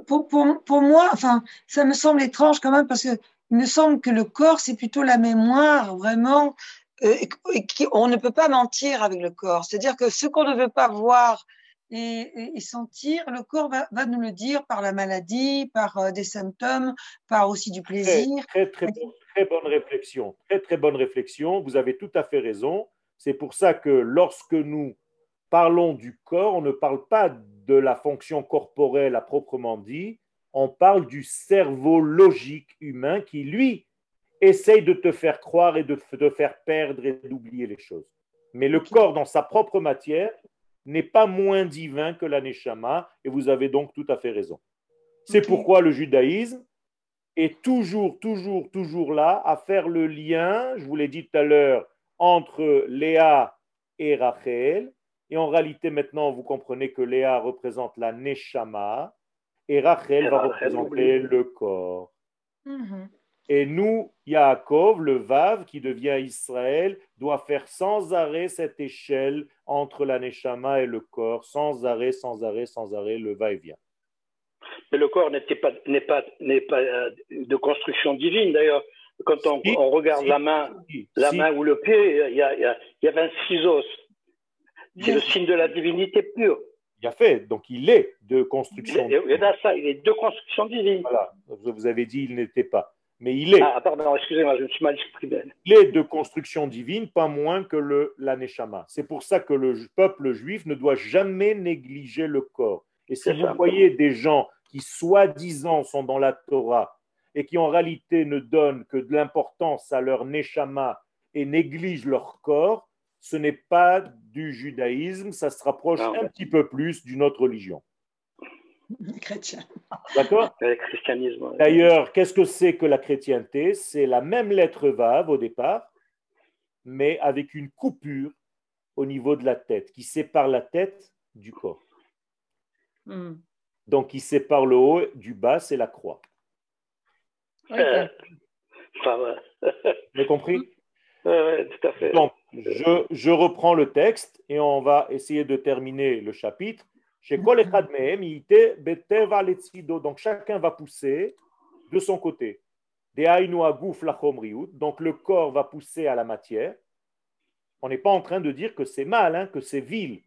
pour, pour, moi, enfin, ça me semble étrange quand même parce que il me semble que le corps, c'est plutôt la mémoire, vraiment, euh, et, on ne peut pas mentir avec le corps. C'est-à-dire que ce qu'on ne veut pas voir et, sentir, le corps va, va, nous le dire par la maladie, par euh, des symptômes, par aussi du plaisir. Très, très, très, bonne réflexion. Très, très bonne réflexion. Vous avez tout à fait raison. C'est pour ça que lorsque nous parlons du corps, on ne parle pas de la fonction corporelle à proprement dit, On parle du cerveau logique humain qui, lui, essaye de te faire croire et de te faire perdre et d'oublier les choses. Mais le corps, dans sa propre matière, n'est pas moins divin que la Neshama, et vous avez donc tout à fait raison. C'est pourquoi le judaïsme est toujours, toujours, toujours là à faire le lien, je vous l'ai dit tout à l'heure, entre Léa et Rachel. Et en réalité, maintenant, vous comprenez que Léa représente la Neshama et Rachel va représenter le corps. Mhm. Et nous, Yaakov, le Vav, qui devient Israël, doit faire sans arrêt cette échelle entre la Neshama et le corps, sans arrêt, sans arrêt, sans arrêt, le va-et-vient. Mais le corps n'était pas, n'est pas, n'est pas euh, de construction divine d'ailleurs. Quand on, on regarde la main, la main ou le pied, il y, a, il y a 26 os. C'est le signe de la divinité pure. Il a fait, donc il est de construction. Il est, ça, il est de construction divine. Voilà, vous avez dit il n'était pas mais il est. Ah, pardon, excusez-moi, je me suis mal exprimé. Il est de construction divine, pas moins que le l'aneshama. C'est pour ça que le peuple juif ne doit jamais négliger le corps. Et si vous voyez des gens qui soi-disant sont dans la Torah et qui en réalité ne donnent que de l'importance à leur neshama et négligent leur corps, ce n'est pas du judaïsme, ça se rapproche un petit peu plus d'une autre religion. (laughs) Chrétien. D'accord christianisme. D'ailleurs, qu'est-ce que c'est que la chrétienté? C'est la même lettre vave au départ, mais avec une coupure au niveau de la tête, qui sépare la tête du corps. Hmm. Donc, qui sépare le haut du bas, c'est la croix. Okay. (laughs) Vous avez compris? Oui, tout à fait. Donc, je, je reprends le texte et on va essayer de terminer le chapitre. Donc chacun va pousser de son côté. Donc le corps va pousser à la matière. On n'est pas en train de dire que c'est mal, hein, que c'est vil.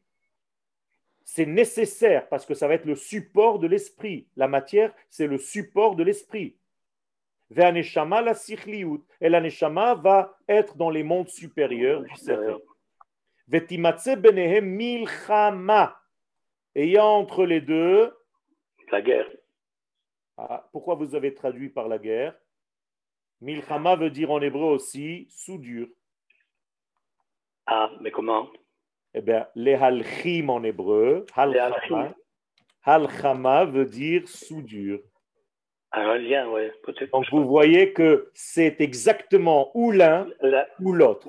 C'est nécessaire parce que ça va être le support de l'esprit. La matière, c'est le support de l'esprit. La Et l'aneshama va être dans les mondes supérieurs du cerveau. milchama. Et il y a entre les deux. La guerre. Ah, pourquoi vous avez traduit par la guerre? Milchama veut dire en hébreu aussi soudure. Ah, mais comment? Eh bien, les halchim en hébreu, halchama, halchama veut dire soudure. Un lien, oui. Donc vous voyez que c'est exactement ou l'un ou l'autre.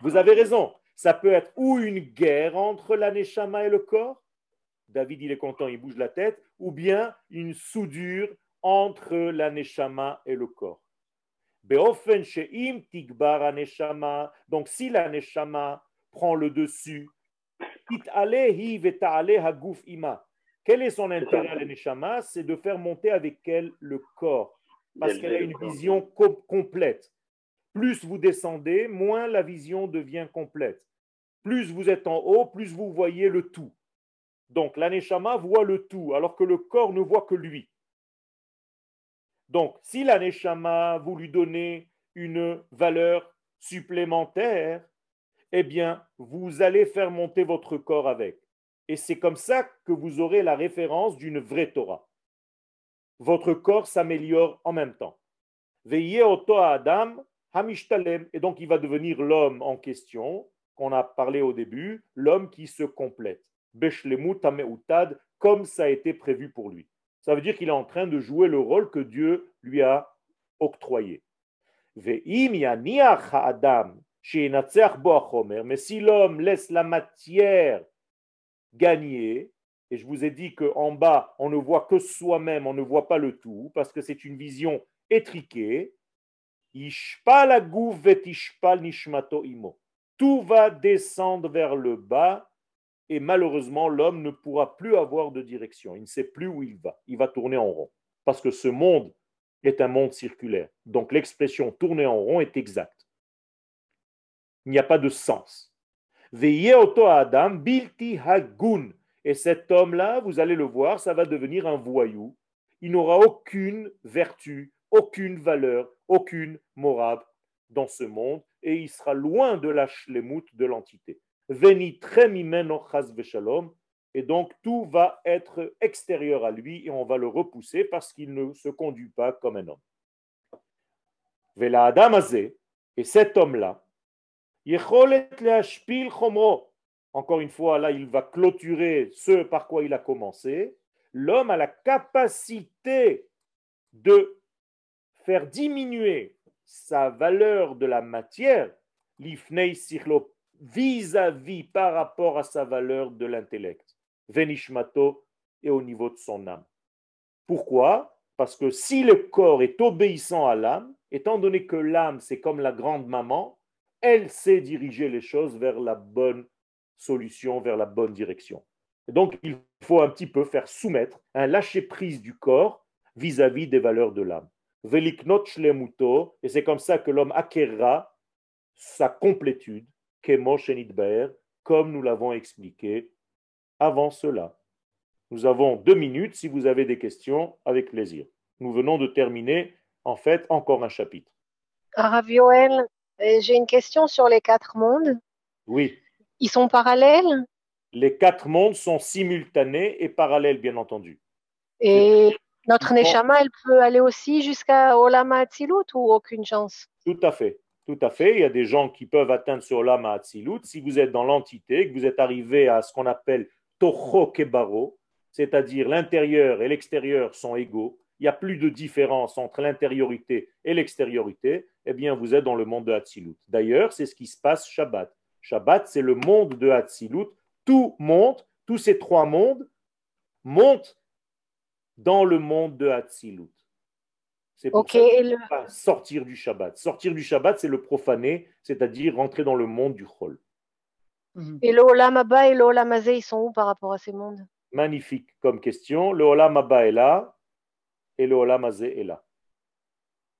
Vous avez raison. Ça peut être ou une guerre entre l'aneshama et le corps, David, il est content, il bouge la tête, ou bien une soudure entre la neshama et le corps. Donc, si la neshama prend le dessus, quel est son intérêt à la neshama? C'est de faire monter avec elle le corps, parce qu'elle a une vision complète. Plus vous descendez, moins la vision devient complète. Plus vous êtes en haut, plus vous voyez le tout. Donc l'aneshama voit le tout, alors que le corps ne voit que lui. Donc si l'aneshama, vous lui donnez une valeur supplémentaire, eh bien, vous allez faire monter votre corps avec. Et c'est comme ça que vous aurez la référence d'une vraie Torah. Votre corps s'améliore en même temps. Veillez au Adam, Hamishtalem, et donc il va devenir l'homme en question, qu'on a parlé au début, l'homme qui se complète comme ça a été prévu pour lui. Ça veut dire qu'il est en train de jouer le rôle que Dieu lui a octroyé. Mais si l'homme laisse la matière gagner, et je vous ai dit qu'en bas, on ne voit que soi-même, on ne voit pas le tout, parce que c'est une vision étriquée, tout va descendre vers le bas et malheureusement, l'homme ne pourra plus avoir de direction. Il ne sait plus où il va. Il va tourner en rond. Parce que ce monde est un monde circulaire. Donc l'expression tourner en rond est exacte. Il n'y a pas de sens. Adam bilti hagun. Et cet homme-là, vous allez le voir, ça va devenir un voyou. Il n'aura aucune vertu, aucune valeur, aucune morale dans ce monde et il sera loin de la shlemut de l'entité. Et et donc tout va être extérieur à lui et on va le repousser parce qu'il ne se conduit pas comme un homme. Vela Adam et cet homme-là, encore une fois, là, il va clôturer ce par quoi il a commencé. L'homme a la capacité de faire diminuer sa valeur de la matière, l'ifnei vis-à-vis par rapport à sa valeur de l'intellect, venishmato et au niveau de son âme. Pourquoi? Parce que si le corps est obéissant à l'âme, étant donné que l'âme c'est comme la grande maman, elle sait diriger les choses vers la bonne solution, vers la bonne direction. donc il faut un petit peu faire soumettre un lâcher-prise du corps vis-à-vis des valeurs de l'âme. Veliknot et c'est comme ça que l'homme acquérera sa complétude, comme nous l'avons expliqué avant cela. Nous avons deux minutes si vous avez des questions, avec plaisir. Nous venons de terminer, en fait, encore un chapitre. Rav Yoel, euh, j'ai une question sur les quatre mondes. Oui. Ils sont parallèles? Les quatre mondes sont simultanés et parallèles, bien entendu. Et notre Neshama, elle peut aller aussi jusqu'à Olama Atzilut ou aucune chance? Tout à fait. Tout à fait. Il y a des gens qui peuvent atteindre sur Olama Atzilut. Si vous êtes dans l'entité, que vous êtes arrivé à ce qu'on appelle Toho Kebaro, c'est-à-dire l'intérieur et l'extérieur sont égaux, il n'y a plus de différence entre l'intériorité et l'extériorité, eh bien, vous êtes dans le monde de Hatzilut. D'ailleurs, c'est ce qui se passe Shabbat. Shabbat, c'est le monde de Hatzilut. Tout monte, tous ces trois mondes montent dans le monde de Hatzilut. C'est pour ça sortir du Shabbat. Sortir du Shabbat, c'est le profaner, c'est-à-dire rentrer dans le monde du Chol. Et le Olam Abba et le Olam ils sont où par rapport à ces mondes? Magnifique comme question. Le Olam Abba est là et le Olam est là.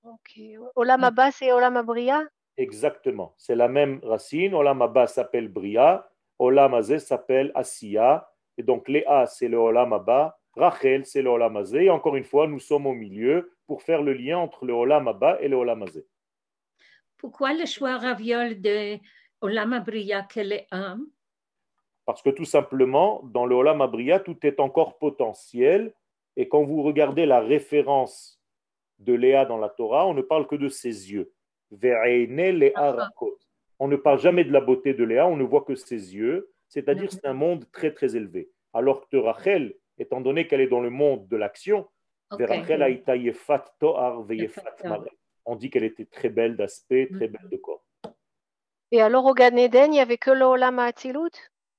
Ok. Olam Abba, c'est Olam Abria Exactement. C'est la même racine. Olam Abba s'appelle Bria. Olam Azé s'appelle Asiya. Et donc, Léa, c'est le Olam Abba. Rachel, c'est le Olam Azé. Et encore une fois, nous sommes au milieu pour faire le lien entre le Olam Abba et le Olam Azé. Pourquoi le choix raviol de Olam Abria que Léa Parce que tout simplement, dans le Olam Abria, tout est encore potentiel. Et quand vous regardez la référence de Léa dans la Torah, on ne parle que de ses yeux. On ne parle jamais de la beauté de Léa, on ne voit que ses yeux, c'est-à-dire c'est un monde très très élevé. Alors que Rachel, étant donné qu'elle est dans le monde de l'action, on dit qu'elle était très belle d'aspect, très belle de corps. Et alors au Gan Eden, il n'y avait que l'Olam Atzilut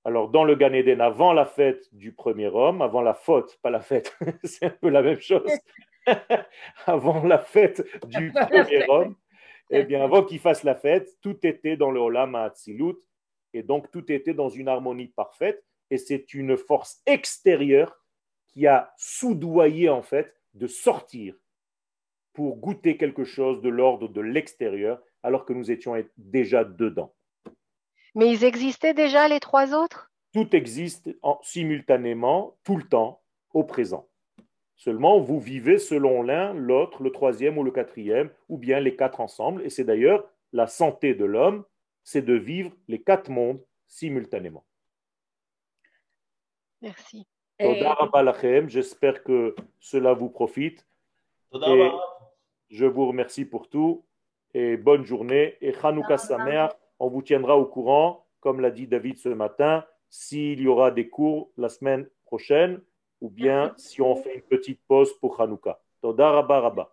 Alors dans le Gan Eden, avant la fête du premier homme, avant la faute, pas la fête, (laughs) c'est un peu la même chose, (laughs) avant la fête du premier homme, eh bien, avant qu'il fasse la fête, tout était dans le Olam Atzilut, et donc tout était dans une harmonie parfaite, et c'est une force extérieure qui a soudoyé en fait de sortir pour goûter quelque chose de l'ordre de l'extérieur, alors que nous étions déjà dedans. Mais ils existaient déjà les trois autres? Tout existe simultanément, tout le temps, au présent. Seulement, vous vivez selon l'un, l'autre, le troisième ou le quatrième, ou bien les quatre ensemble. Et c'est d'ailleurs la santé de l'homme, c'est de vivre les quatre mondes simultanément. Merci. J'espère que cela vous profite. Et je vous remercie pour tout. Et bonne journée. Et Hanouka Samer, on vous tiendra au courant, comme l'a dit David ce matin, s'il y aura des cours la semaine prochaine ou bien si on fait une petite pause pour Hanouka. Toda rabba rabba.